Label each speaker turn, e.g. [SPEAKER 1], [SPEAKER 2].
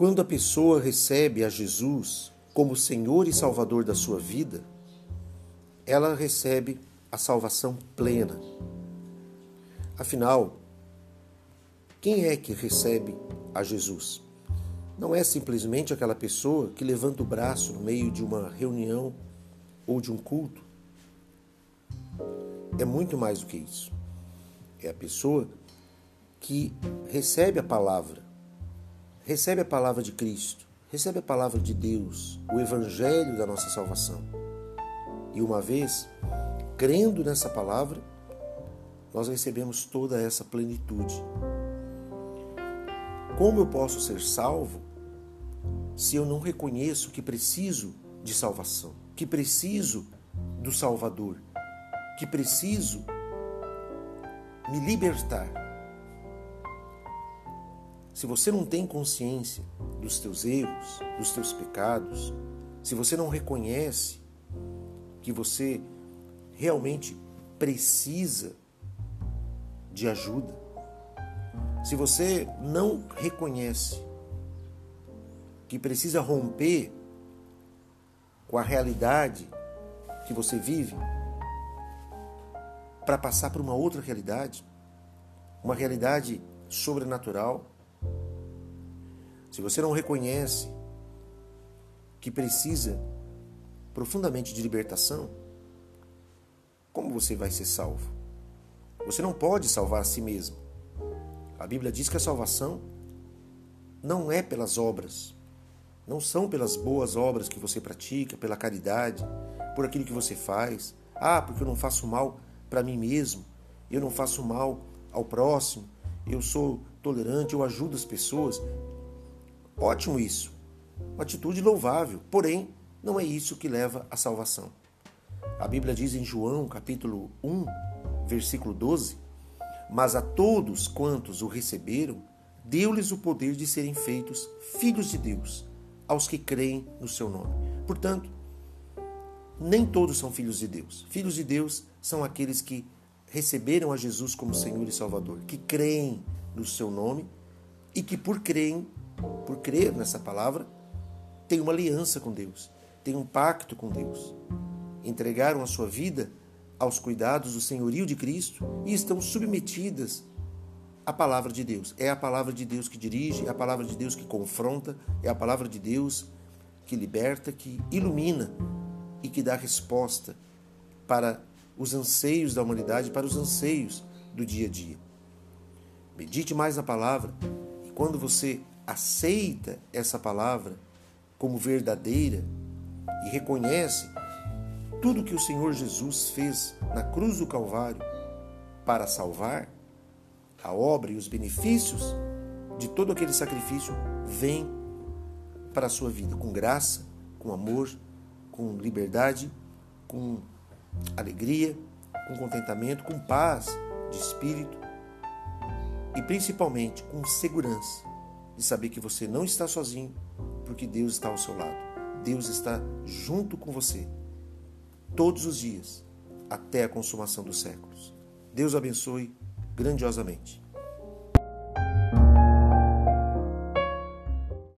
[SPEAKER 1] Quando a pessoa recebe a Jesus como Senhor e Salvador da sua vida, ela recebe a salvação plena. Afinal, quem é que recebe a Jesus? Não é simplesmente aquela pessoa que levanta o braço no meio de uma reunião ou de um culto. É muito mais do que isso. É a pessoa que recebe a palavra, recebe a palavra de Cristo, recebe a palavra de Deus, o evangelho da nossa salvação. E uma vez crendo nessa palavra, nós recebemos toda essa plenitude. Como eu posso ser salvo se eu não reconheço que preciso de salvação, que preciso do Salvador, que preciso me libertar? Se você não tem consciência dos teus erros, dos teus pecados, se você não reconhece que você realmente precisa de ajuda, se você não reconhece que precisa romper com a realidade que você vive para passar para uma outra realidade, uma realidade sobrenatural, se você não reconhece que precisa profundamente de libertação, como você vai ser salvo? Você não pode salvar a si mesmo. A Bíblia diz que a salvação não é pelas obras, não são pelas boas obras que você pratica, pela caridade, por aquilo que você faz. Ah, porque eu não faço mal para mim mesmo, eu não faço mal ao próximo, eu sou tolerante, eu ajudo as pessoas. Ótimo isso. Uma atitude louvável, porém, não é isso que leva à salvação. A Bíblia diz em João, capítulo 1, versículo 12: Mas a todos quantos o receberam, deu-lhes o poder de serem feitos filhos de Deus, aos que creem no seu nome. Portanto, nem todos são filhos de Deus. Filhos de Deus são aqueles que receberam a Jesus como Senhor e Salvador, que creem no seu nome e que por creem, por crer nessa palavra, têm uma aliança com Deus, têm um pacto com Deus. Entregaram a sua vida aos cuidados do senhorio de Cristo e estão submetidas a palavra de Deus. É a palavra de Deus que dirige, é a palavra de Deus que confronta, é a palavra de Deus que liberta, que ilumina e que dá resposta para os anseios da humanidade, para os anseios do dia a dia. Medite mais na palavra e quando você aceita essa palavra como verdadeira e reconhece tudo que o Senhor Jesus fez na cruz do Calvário para salvar, a obra e os benefícios de todo aquele sacrifício vêm para a sua vida com graça, com amor, com liberdade, com alegria, com contentamento, com paz de espírito e principalmente com segurança de saber que você não está sozinho, porque Deus está ao seu lado. Deus está junto com você todos os dias até a consumação dos séculos. Deus abençoe grandiosamente.